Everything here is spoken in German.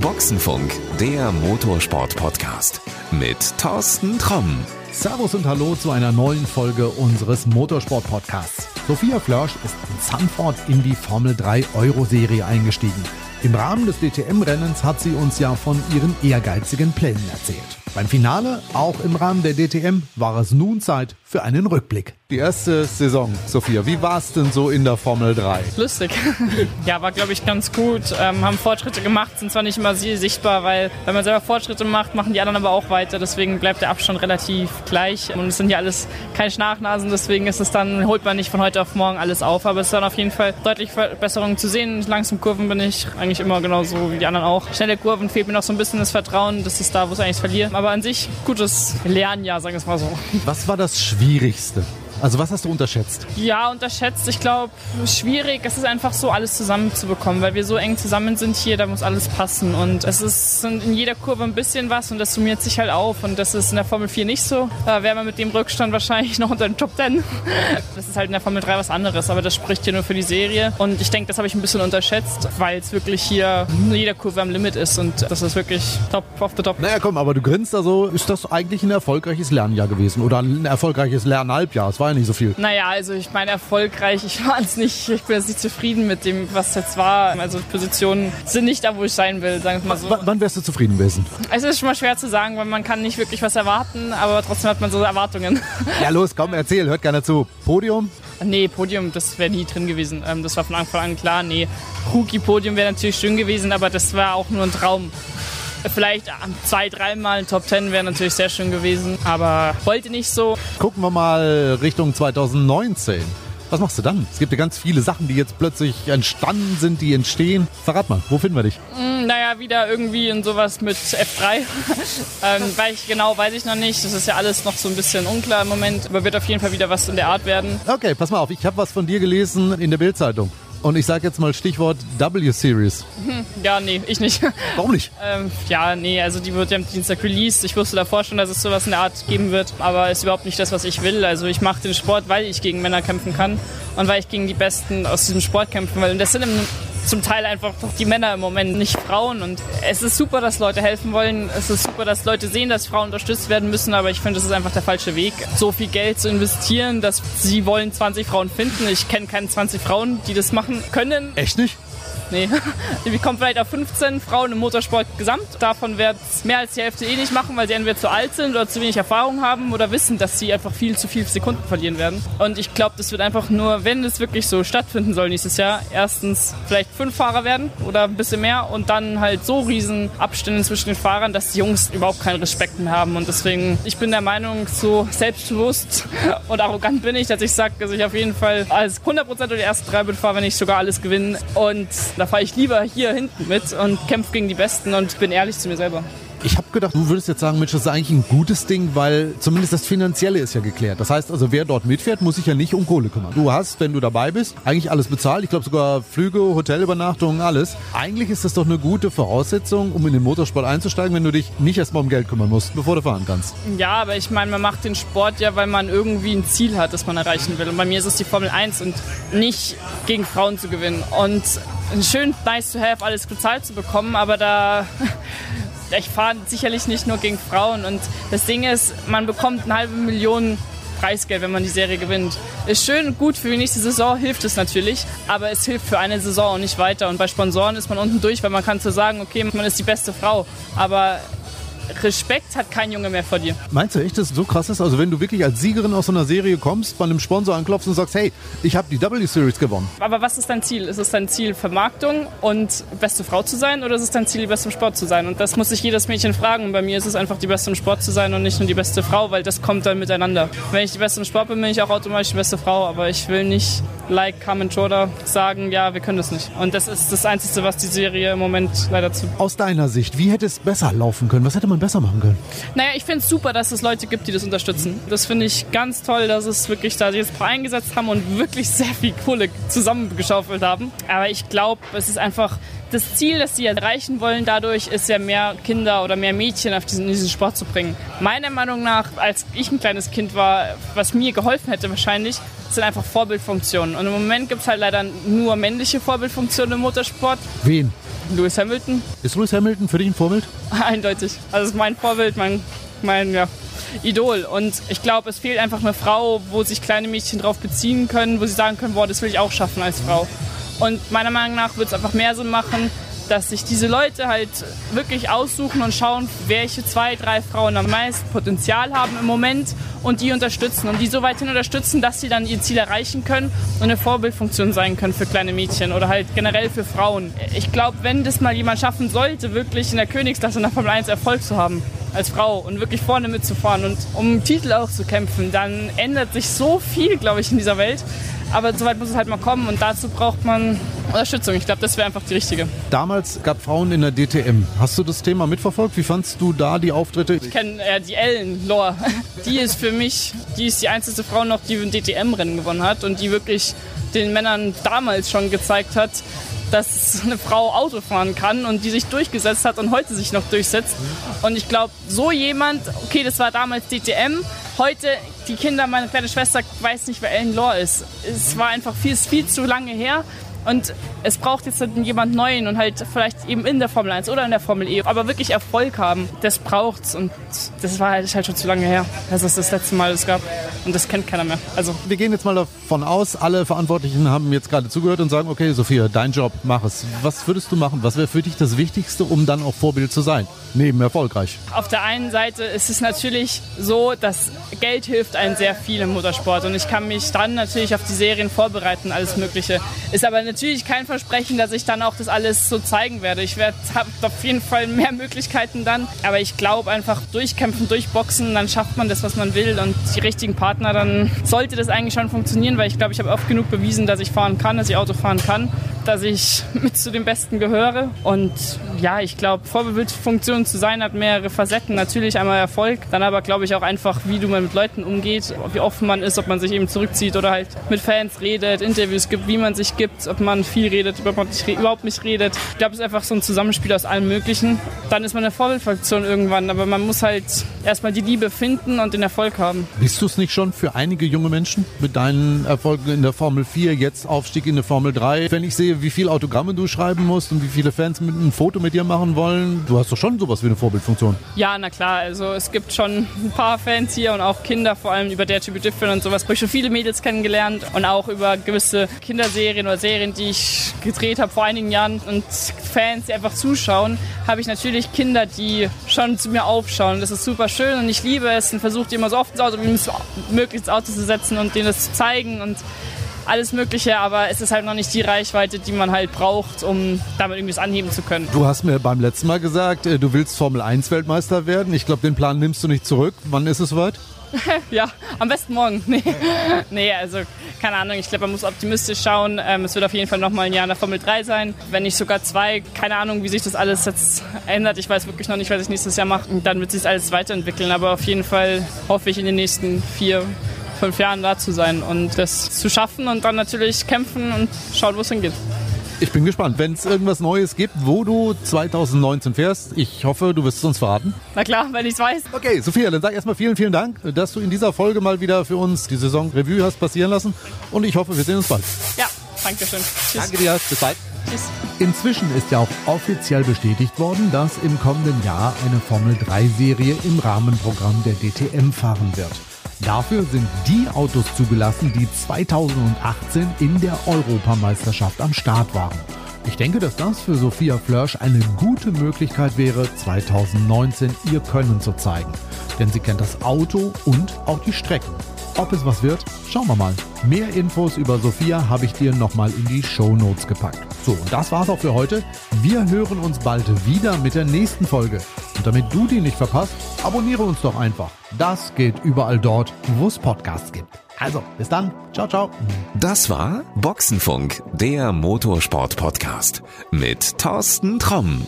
Boxenfunk, der Motorsport-Podcast mit Thorsten Tromm. Servus und Hallo zu einer neuen Folge unseres Motorsport-Podcasts. Sophia Flörsch ist in Sanford in die Formel 3 Euro-Serie eingestiegen. Im Rahmen des DTM-Rennens hat sie uns ja von ihren ehrgeizigen Plänen erzählt. Beim Finale, auch im Rahmen der DTM, war es nun Zeit für einen Rückblick. Die erste Saison, Sophia, wie war es denn so in der Formel 3? Lustig. ja, war glaube ich ganz gut. Ähm, haben Fortschritte gemacht, sind zwar nicht immer sichtbar, weil wenn man selber Fortschritte macht, machen die anderen aber auch weiter. Deswegen bleibt der Abstand relativ gleich. Und es sind ja alles keine Schnachnasen, deswegen ist es dann, holt man nicht von heute auf morgen alles auf. Aber es ist dann auf jeden Fall deutlich Verbesserungen zu sehen. Langsam Kurven bin ich eigentlich immer genauso wie die anderen auch. Schnelle Kurven fehlt mir noch so ein bisschen das Vertrauen. Das ist da, wo es eigentlich verliert. Aber an sich gutes Lernjahr, sagen wir es mal so. Was war das Schwierigste? Also was hast du unterschätzt? Ja, unterschätzt. Ich glaube, schwierig. Es ist einfach so, alles zusammenzubekommen, weil wir so eng zusammen sind hier, da muss alles passen. Und es ist in jeder Kurve ein bisschen was und das summiert sich halt auf. Und das ist in der Formel 4 nicht so. Da wäre man mit dem Rückstand wahrscheinlich noch unter den Top 10. Das ist halt in der Formel 3 was anderes, aber das spricht hier nur für die Serie. Und ich denke, das habe ich ein bisschen unterschätzt, weil es wirklich hier in jeder Kurve am Limit ist und das ist wirklich top of the top. Naja, komm, aber du grinst also, ist das eigentlich ein erfolgreiches Lernjahr gewesen oder ein erfolgreiches Lernhalbjahr? Es war ja nicht so viel. Naja, also ich meine erfolgreich, ich war es nicht, ich bin jetzt nicht zufrieden mit dem, was jetzt war. Also Positionen sind nicht da, wo ich sein will, sagen wir mal so. W wann wärst du zufrieden gewesen? Es ist schon mal schwer zu sagen, weil man kann nicht wirklich was erwarten, aber trotzdem hat man so Erwartungen. Ja los, komm, erzähl, hört keiner zu. Podium? Nee, Podium, das wäre nie drin gewesen. Ähm, das war von Anfang an klar. Nee, Rookie-Podium wäre natürlich schön gewesen, aber das war auch nur ein Traum. Vielleicht zwei, dreimal Top Ten wäre natürlich sehr schön gewesen, aber wollte nicht so. Gucken wir mal Richtung 2019. Was machst du dann? Es gibt ja ganz viele Sachen, die jetzt plötzlich entstanden sind, die entstehen. Verrat mal, wo finden wir dich? Mm, naja, wieder irgendwie in sowas mit F3. ähm, weil ich genau weiß ich noch nicht. Das ist ja alles noch so ein bisschen unklar im Moment. Aber wird auf jeden Fall wieder was in der Art werden. Okay, pass mal auf. Ich habe was von dir gelesen in der Bildzeitung. Und ich sage jetzt mal Stichwort W-Series. Hm, ja, nee, ich nicht. Warum nicht? Ähm, ja, nee, also die wird ja am Dienstag released. Ich wusste davor schon, dass es sowas in der Art geben wird. Aber ist überhaupt nicht das, was ich will. Also ich mache den Sport, weil ich gegen Männer kämpfen kann. Und weil ich gegen die Besten aus diesem Sport kämpfen will. Und das sind im zum Teil einfach die Männer im Moment, nicht Frauen. Und es ist super, dass Leute helfen wollen. Es ist super, dass Leute sehen, dass Frauen unterstützt werden müssen. Aber ich finde, das ist einfach der falsche Weg, so viel Geld zu investieren, dass sie wollen 20 Frauen finden. Ich kenne keine 20 Frauen, die das machen können. Echt nicht? Nee. Wir kommen vielleicht auf 15 Frauen im Motorsport gesamt. Davon wird es mehr als die Hälfte eh nicht machen, weil sie entweder zu alt sind oder zu wenig Erfahrung haben oder wissen, dass sie einfach viel zu viel Sekunden verlieren werden. Und ich glaube, das wird einfach nur, wenn es wirklich so stattfinden soll nächstes Jahr, erstens vielleicht fünf Fahrer werden oder ein bisschen mehr und dann halt so riesen Abstände zwischen den Fahrern, dass die Jungs überhaupt keinen Respekt mehr haben. Und deswegen, ich bin der Meinung, so selbstbewusst und arrogant bin ich, dass ich sage, dass ich auf jeden Fall als 100% oder die ersten drei fahre, wenn ich sogar alles gewinne. Und da fahre ich lieber hier hinten mit und kämpfe gegen die Besten und bin ehrlich zu mir selber. Ich habe gedacht, du würdest jetzt sagen, Mensch, das ist eigentlich ein gutes Ding, weil zumindest das Finanzielle ist ja geklärt. Das heißt also, wer dort mitfährt, muss sich ja nicht um Kohle kümmern. Du hast, wenn du dabei bist, eigentlich alles bezahlt. Ich glaube sogar Flüge, Hotelübernachtungen, alles. Eigentlich ist das doch eine gute Voraussetzung, um in den Motorsport einzusteigen, wenn du dich nicht erstmal um Geld kümmern musst, bevor du fahren kannst. Ja, aber ich meine, man macht den Sport ja, weil man irgendwie ein Ziel hat, das man erreichen will. Und bei mir ist es die Formel 1 und nicht gegen Frauen zu gewinnen. Und schön nice to have, alles bezahlt zu bekommen, aber da ich fahre sicherlich nicht nur gegen Frauen. Und das Ding ist, man bekommt eine halbe Million Preisgeld, wenn man die Serie gewinnt. Ist schön gut für die nächste Saison, hilft es natürlich, aber es hilft für eine Saison und nicht weiter. Und bei Sponsoren ist man unten durch, weil man kann so sagen, okay, man ist die beste Frau. Aber Respekt hat kein Junge mehr vor dir. Meinst du echt, dass es so krass ist? Also wenn du wirklich als Siegerin aus so einer Serie kommst, bei einem Sponsor anklopfst und sagst, hey, ich habe die W-Series gewonnen. Aber was ist dein Ziel? Ist es dein Ziel Vermarktung und beste Frau zu sein oder ist es dein Ziel, die beste im Sport zu sein? Und das muss sich jedes Mädchen fragen. Und bei mir ist es einfach die beste im Sport zu sein und nicht nur die beste Frau, weil das kommt dann miteinander. Wenn ich die beste im Sport bin, bin ich auch automatisch die beste Frau, aber ich will nicht like Carmen Schroeder sagen, ja, wir können das nicht. Und das ist das Einzige, was die Serie im Moment leider zu. Aus deiner Sicht, wie hätte es besser laufen können? Was hätte man besser machen können? Naja, ich finde es super, dass es Leute gibt, die das unterstützen. Das finde ich ganz toll, dass es wirklich da jetzt eingesetzt haben und wirklich sehr viel Kohle zusammengeschaufelt haben. Aber ich glaube, es ist einfach das Ziel, das sie erreichen wollen, dadurch ist ja mehr Kinder oder mehr Mädchen auf diesen, diesen Sport zu bringen. Meiner Meinung nach, als ich ein kleines Kind war, was mir geholfen hätte wahrscheinlich, sind einfach Vorbildfunktionen. Und im Moment gibt es halt leider nur männliche Vorbildfunktionen im Motorsport. Wen? Lewis Hamilton, Ist Lewis Hamilton für dich ein Vorbild? eindeutig. Also ist mein Vorbild, mein, mein ja, Idol. Und ich glaube, es fehlt einfach eine Frau, wo sich kleine Mädchen drauf beziehen können, wo sie sagen können, boah, das will ich auch schaffen als Frau. Und meiner Meinung nach wird es einfach mehr Sinn machen, dass sich diese Leute halt wirklich aussuchen und schauen, welche zwei, drei Frauen am meisten Potenzial haben im Moment und die unterstützen und die so weit hin unterstützen, dass sie dann ihr Ziel erreichen können und eine Vorbildfunktion sein können für kleine Mädchen oder halt generell für Frauen. Ich glaube, wenn das mal jemand schaffen sollte, wirklich in der Königsklasse in der Formel 1 Erfolg zu haben, als Frau und wirklich vorne mitzufahren und um Titel auch zu kämpfen, dann ändert sich so viel, glaube ich, in dieser Welt. Aber soweit muss es halt mal kommen und dazu braucht man Unterstützung. Ich glaube, das wäre einfach die richtige. Damals gab Frauen in der DTM. Hast du das Thema mitverfolgt? Wie fandst du da die Auftritte? Ich kenne äh, die Ellen Lore. Die ist für mich, die ist die einzige Frau noch, die ein DTM-Rennen gewonnen hat und die wirklich den Männern damals schon gezeigt hat, dass eine Frau Auto fahren kann und die sich durchgesetzt hat und heute sich noch durchsetzt. Und ich glaube, so jemand, okay, das war damals DTM, heute die Kinder, meine kleine Schwester weiß nicht, wer Ellen Lore ist. Es war einfach viel, viel zu lange her. Und es braucht jetzt jemand Neuen und halt vielleicht eben in der Formel 1 oder in der Formel E, aber wirklich Erfolg haben. Das braucht's und das war halt, halt schon zu lange her, dass es das letzte Mal es gab. Und das kennt keiner mehr. Also Wir gehen jetzt mal davon aus, alle Verantwortlichen haben jetzt gerade zugehört und sagen, okay, Sophia, dein Job, mach es. Was würdest du machen? Was wäre für dich das Wichtigste, um dann auch Vorbild zu sein? Neben erfolgreich. Auf der einen Seite ist es natürlich so, dass Geld hilft einem sehr viel im Motorsport und ich kann mich dann natürlich auf die Serien vorbereiten, alles Mögliche. Ist aber natürlich kein Versprechen, dass ich dann auch das alles so zeigen werde. Ich werde auf jeden Fall mehr Möglichkeiten dann, aber ich glaube einfach durchkämpfen, durchboxen, dann schafft man das, was man will. Und die richtigen Partner, dann sollte das eigentlich schon funktionieren, weil ich glaube, ich habe oft genug bewiesen, dass ich fahren kann, dass ich Auto fahren kann, dass ich mit zu den Besten gehöre und ja, ich glaube, Vorbildfunktion zu sein hat mehrere Facetten. Natürlich einmal Erfolg, dann aber glaube ich auch einfach, wie du man mit Leuten umgeht, wie offen man ist, ob man sich eben zurückzieht oder halt mit Fans redet, Interviews gibt, wie man sich gibt, ob man viel redet, ob man nicht, überhaupt nicht redet. Ich glaube, es ist einfach so ein Zusammenspiel aus allem Möglichen. Dann ist man eine Vorbildfunktion irgendwann, aber man muss halt erstmal die Liebe finden und den Erfolg haben. Bist du es nicht schon für einige junge Menschen mit deinen Erfolgen in der Formel 4, jetzt Aufstieg in der Formel 3? Wenn ich sehe, wie viele Autogramme du schreiben musst und wie viele Fans mit ein Foto mit dir machen wollen, du hast doch schon sowas wie eine Vorbildfunktion. Ja, na klar, also es gibt schon ein paar Fans hier und auch Kinder, vor allem über to be Different und sowas. Ich habe schon viele Mädels kennengelernt und auch über gewisse Kinderserien oder Serien, die ich gedreht habe vor einigen Jahren und Fans, die einfach zuschauen, habe ich natürlich Kinder, die schon zu mir aufschauen. Das ist super schön und ich liebe es und versuche die immer so oft ins Auto wie möglich ins Auto zu setzen und denen das zu zeigen und alles Mögliche, aber es ist halt noch nicht die Reichweite, die man halt braucht, um damit irgendwie was anheben zu können. Du hast mir beim letzten Mal gesagt, äh, du willst Formel 1 Weltmeister werden. Ich glaube, den Plan nimmst du nicht zurück. Wann ist es soweit? Ja, am besten morgen. Nee, nee also keine Ahnung. Ich glaube, man muss optimistisch schauen. Ähm, es wird auf jeden Fall noch mal ein Jahr in der Formel 3 sein. Wenn nicht sogar zwei. Keine Ahnung, wie sich das alles jetzt ändert. Ich weiß wirklich noch nicht, was ich nächstes Jahr mache. Und dann wird sich das alles weiterentwickeln. Aber auf jeden Fall hoffe ich in den nächsten vier, fünf Jahren da zu sein und das zu schaffen und dann natürlich kämpfen und schauen, wo es hingeht. Ich bin gespannt. Wenn es irgendwas Neues gibt, wo du 2019 fährst, ich hoffe, du wirst es uns verraten. Na klar, wenn ich es weiß. Okay, Sophia, dann sag erstmal vielen, vielen Dank, dass du in dieser Folge mal wieder für uns die Saison Revue hast passieren lassen. Und ich hoffe, wir sehen uns bald. Ja, danke schön. Tschüss. Danke dir, bis bald. Tschüss. Inzwischen ist ja auch offiziell bestätigt worden, dass im kommenden Jahr eine Formel 3-Serie im Rahmenprogramm der DTM fahren wird. Dafür sind die Autos zugelassen, die 2018 in der Europameisterschaft am Start waren. Ich denke, dass das für Sophia Flörsch eine gute Möglichkeit wäre, 2019 ihr Können zu zeigen. Denn sie kennt das Auto und auch die Strecken. Ob es was wird, schauen wir mal. Mehr Infos über Sophia habe ich dir nochmal in die Show Notes gepackt. So, und das war's auch für heute. Wir hören uns bald wieder mit der nächsten Folge. Und damit du die nicht verpasst, abonniere uns doch einfach. Das geht überall dort, wo es Podcasts gibt. Also, bis dann. Ciao, ciao. Das war Boxenfunk, der Motorsport-Podcast mit Thorsten Tromm.